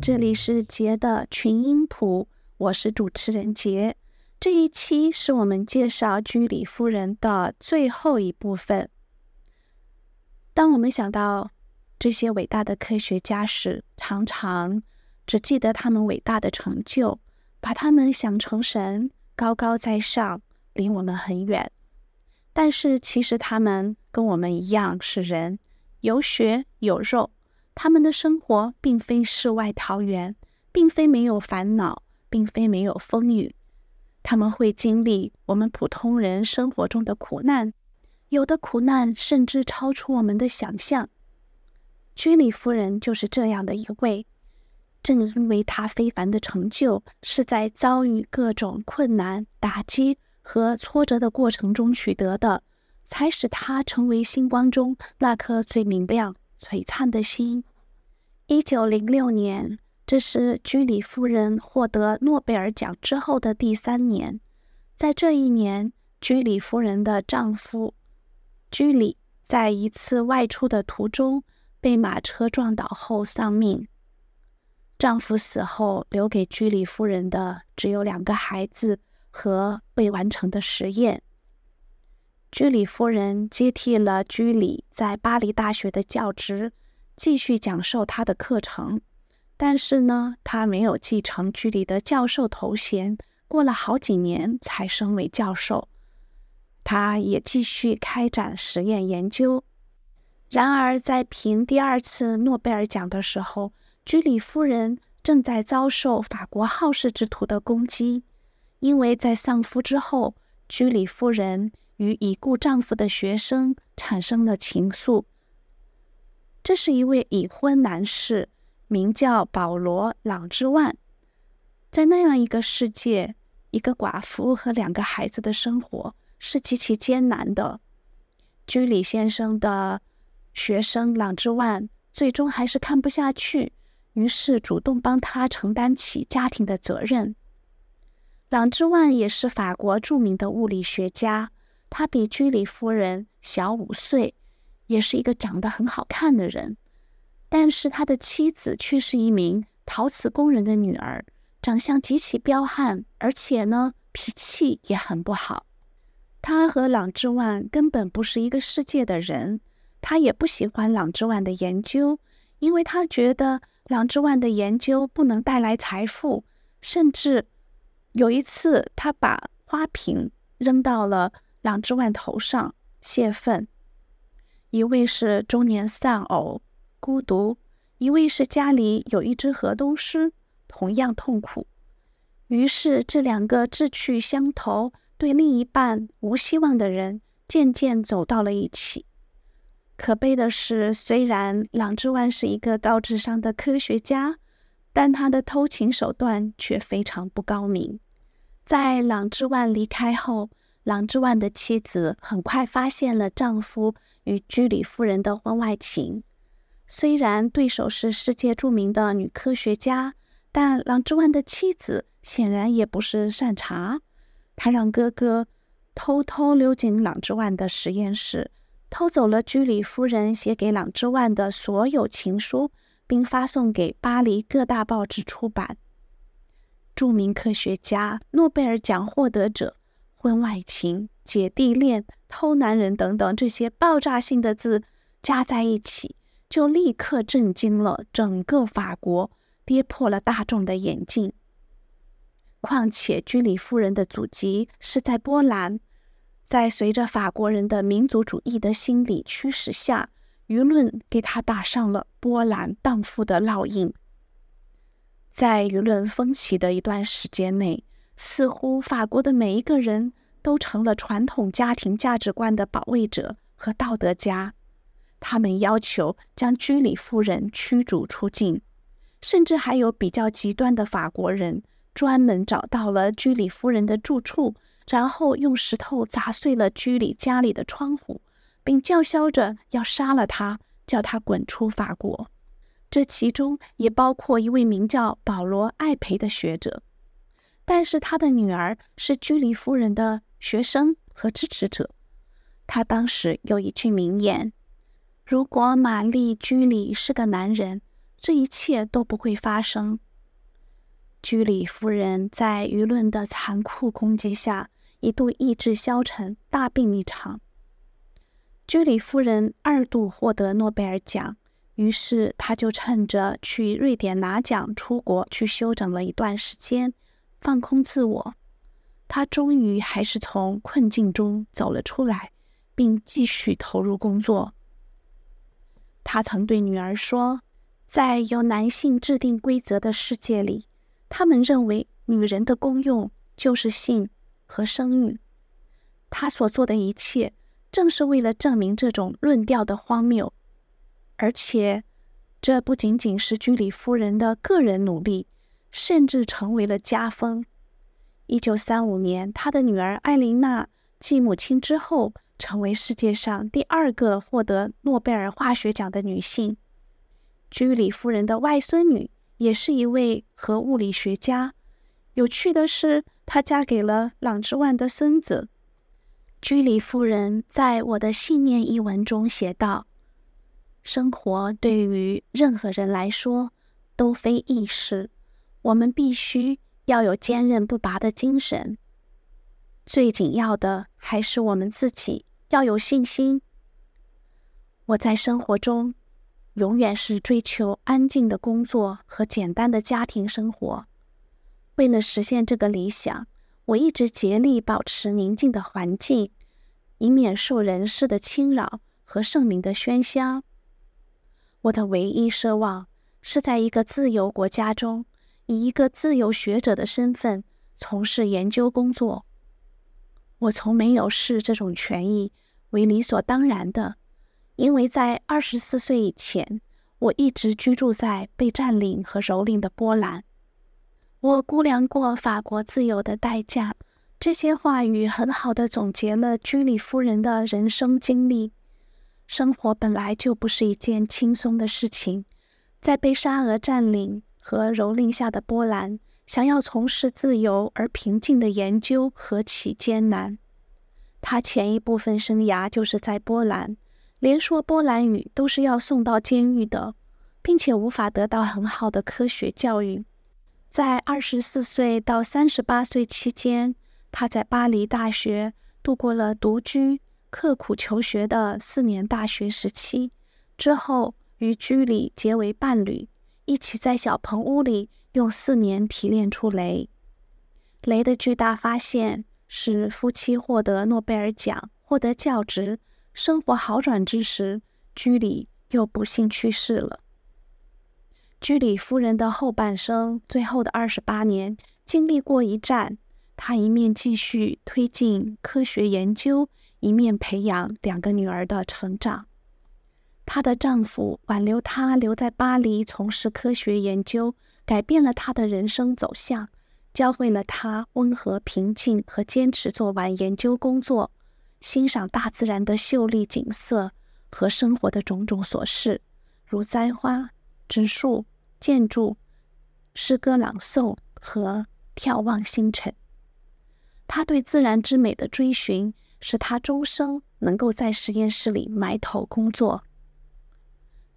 这里是杰的群音谱，我是主持人杰。这一期是我们介绍居里夫人的最后一部分。当我们想到这些伟大的科学家时，常常只记得他们伟大的成就，把他们想成神，高高在上，离我们很远。但是其实他们跟我们一样是人，有血有肉。他们的生活并非世外桃源，并非没有烦恼，并非没有风雨。他们会经历我们普通人生活中的苦难，有的苦难甚至超出我们的想象。居里夫人就是这样的一位。正因为她非凡的成就是在遭遇各种困难、打击和挫折的过程中取得的，才使她成为星光中那颗最明亮。璀璨的星。一九零六年，这是居里夫人获得诺贝尔奖之后的第三年。在这一年，居里夫人的丈夫居里在一次外出的途中被马车撞倒后丧命。丈夫死后，留给居里夫人的只有两个孩子和未完成的实验。居里夫人接替了居里在巴黎大学的教职，继续讲授他的课程。但是呢，他没有继承居里的教授头衔，过了好几年才升为教授。他也继续开展实验研究。然而，在评第二次诺贝尔奖的时候，居里夫人正在遭受法国好事之徒的攻击，因为在丧夫之后，居里夫人。与已故丈夫的学生产生了情愫。这是一位已婚男士，名叫保罗·朗之万。在那样一个世界，一个寡妇和两个孩子的生活是极其艰难的。居里先生的学生朗之万最终还是看不下去，于是主动帮他承担起家庭的责任。朗之万也是法国著名的物理学家。他比居里夫人小五岁，也是一个长得很好看的人。但是他的妻子却是一名陶瓷工人的女儿，长相极其彪悍，而且呢脾气也很不好。他和朗之万根本不是一个世界的人。他也不喜欢朗之万的研究，因为他觉得朗之万的研究不能带来财富。甚至有一次，他把花瓶扔到了。朗之万头上泄愤，一位是中年丧偶孤独，一位是家里有一只河东狮，同样痛苦。于是，这两个志趣相投、对另一半无希望的人渐渐走到了一起。可悲的是，虽然朗之万是一个高智商的科学家，但他的偷情手段却非常不高明。在朗之万离开后，朗之万的妻子很快发现了丈夫与居里夫人的婚外情。虽然对手是世界著名的女科学家，但朗之万的妻子显然也不是善茬。她让哥哥偷偷溜进朗之万的实验室，偷走了居里夫人写给朗之万的所有情书，并发送给巴黎各大报纸出版。著名科学家、诺贝尔奖获得者。婚外情、姐弟恋、偷男人等等这些爆炸性的字加在一起，就立刻震惊了整个法国，跌破了大众的眼镜。况且居里夫人的祖籍是在波兰，在随着法国人的民族主义的心理驱使下，舆论给她打上了“波兰荡妇”的烙印。在舆论风起的一段时间内。似乎法国的每一个人都成了传统家庭价值观的保卫者和道德家，他们要求将居里夫人驱逐出境，甚至还有比较极端的法国人专门找到了居里夫人的住处，然后用石头砸碎了居里家里的窗户，并叫嚣着要杀了他，叫他滚出法国。这其中也包括一位名叫保罗·艾培的学者。但是他的女儿是居里夫人的学生和支持者。他当时有一句名言：“如果玛丽居里是个男人，这一切都不会发生。居里夫人在舆论的残酷攻击下，一度意志消沉，大病一场。居里夫人二度获得诺贝尔奖，于是她就趁着去瑞典拿奖出国去休整了一段时间，放空自我。她终于还是从困境中走了出来，并继续投入工作。她曾对女儿说：“在由男性制定规则的世界里，他们认为女人的功用就是性和生育。她所做的一切。”正是为了证明这种论调的荒谬，而且这不仅仅是居里夫人的个人努力，甚至成为了家风。一九三五年，她的女儿艾琳娜继母亲之后，成为世界上第二个获得诺贝尔化学奖的女性。居里夫人的外孙女也是一位核物理学家。有趣的是，她嫁给了朗之万的孙子。居里夫人在我的信念一文中写道：“生活对于任何人来说都非易事，我们必须要有坚韧不拔的精神。最紧要的还是我们自己要有信心。我在生活中永远是追求安静的工作和简单的家庭生活。为了实现这个理想。”我一直竭力保持宁静的环境，以免受人事的侵扰和盛名的喧嚣。我的唯一奢望是在一个自由国家中，以一个自由学者的身份从事研究工作。我从没有视这种权益为理所当然的，因为在二十四岁以前，我一直居住在被占领和蹂躏的波兰。我估量过法国自由的代价。这些话语很好的总结了居里夫人的人生经历。生活本来就不是一件轻松的事情，在被沙俄占领和蹂躏下的波兰，想要从事自由而平静的研究何其艰难。他前一部分生涯就是在波兰，连说波兰语都是要送到监狱的，并且无法得到很好的科学教育。在二十四岁到三十八岁期间，他在巴黎大学度过了独居、刻苦求学的四年大学时期。之后与居里结为伴侣，一起在小棚屋里用四年提炼出镭。镭的巨大发现使夫妻获得诺贝尔奖，获得教职，生活好转之时，居里又不幸去世了。居里夫人的后半生，最后的二十八年，经历过一战。她一面继续推进科学研究，一面培养两个女儿的成长。她的丈夫挽留她留在巴黎从事科学研究，改变了她的人生走向，教会了她温和、平静和坚持做完研究工作，欣赏大自然的秀丽景色和生活的种种琐事，如栽花、植树。建筑、诗歌朗诵和眺望星辰。他对自然之美的追寻，使他终生能够在实验室里埋头工作。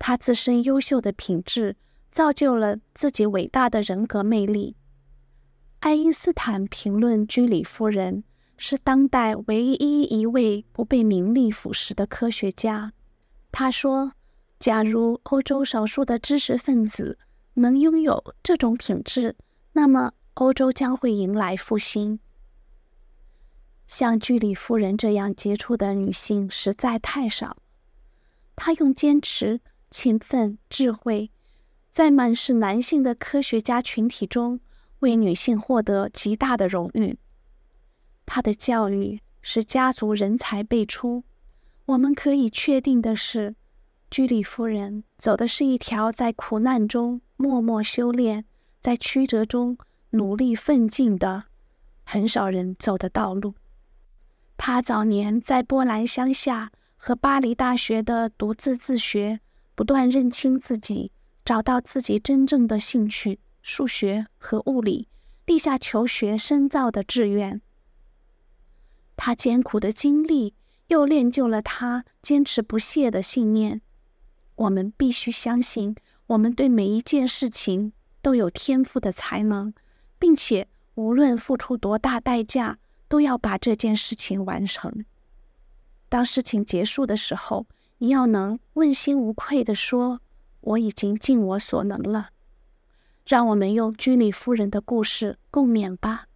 他自身优秀的品质，造就了自己伟大的人格魅力。爱因斯坦评论居里夫人是当代唯一一位不被名利腐蚀的科学家。他说：“假如欧洲少数的知识分子。”能拥有这种品质，那么欧洲将会迎来复兴。像居里夫人这样杰出的女性实在太少。她用坚持、勤奋、智慧，在满是男性的科学家群体中，为女性获得极大的荣誉。她的教育使家族人才辈出。我们可以确定的是。居里夫人走的是一条在苦难中默默修炼、在曲折中努力奋进的很少人走的道路。她早年在波兰乡下和巴黎大学的独自自学，不断认清自己，找到自己真正的兴趣——数学和物理，立下求学深造的志愿。他艰苦的经历又练就了他坚持不懈的信念。我们必须相信，我们对每一件事情都有天赋的才能，并且无论付出多大代价，都要把这件事情完成。当事情结束的时候，你要能问心无愧地说：“我已经尽我所能了。”让我们用居里夫人的故事共勉吧。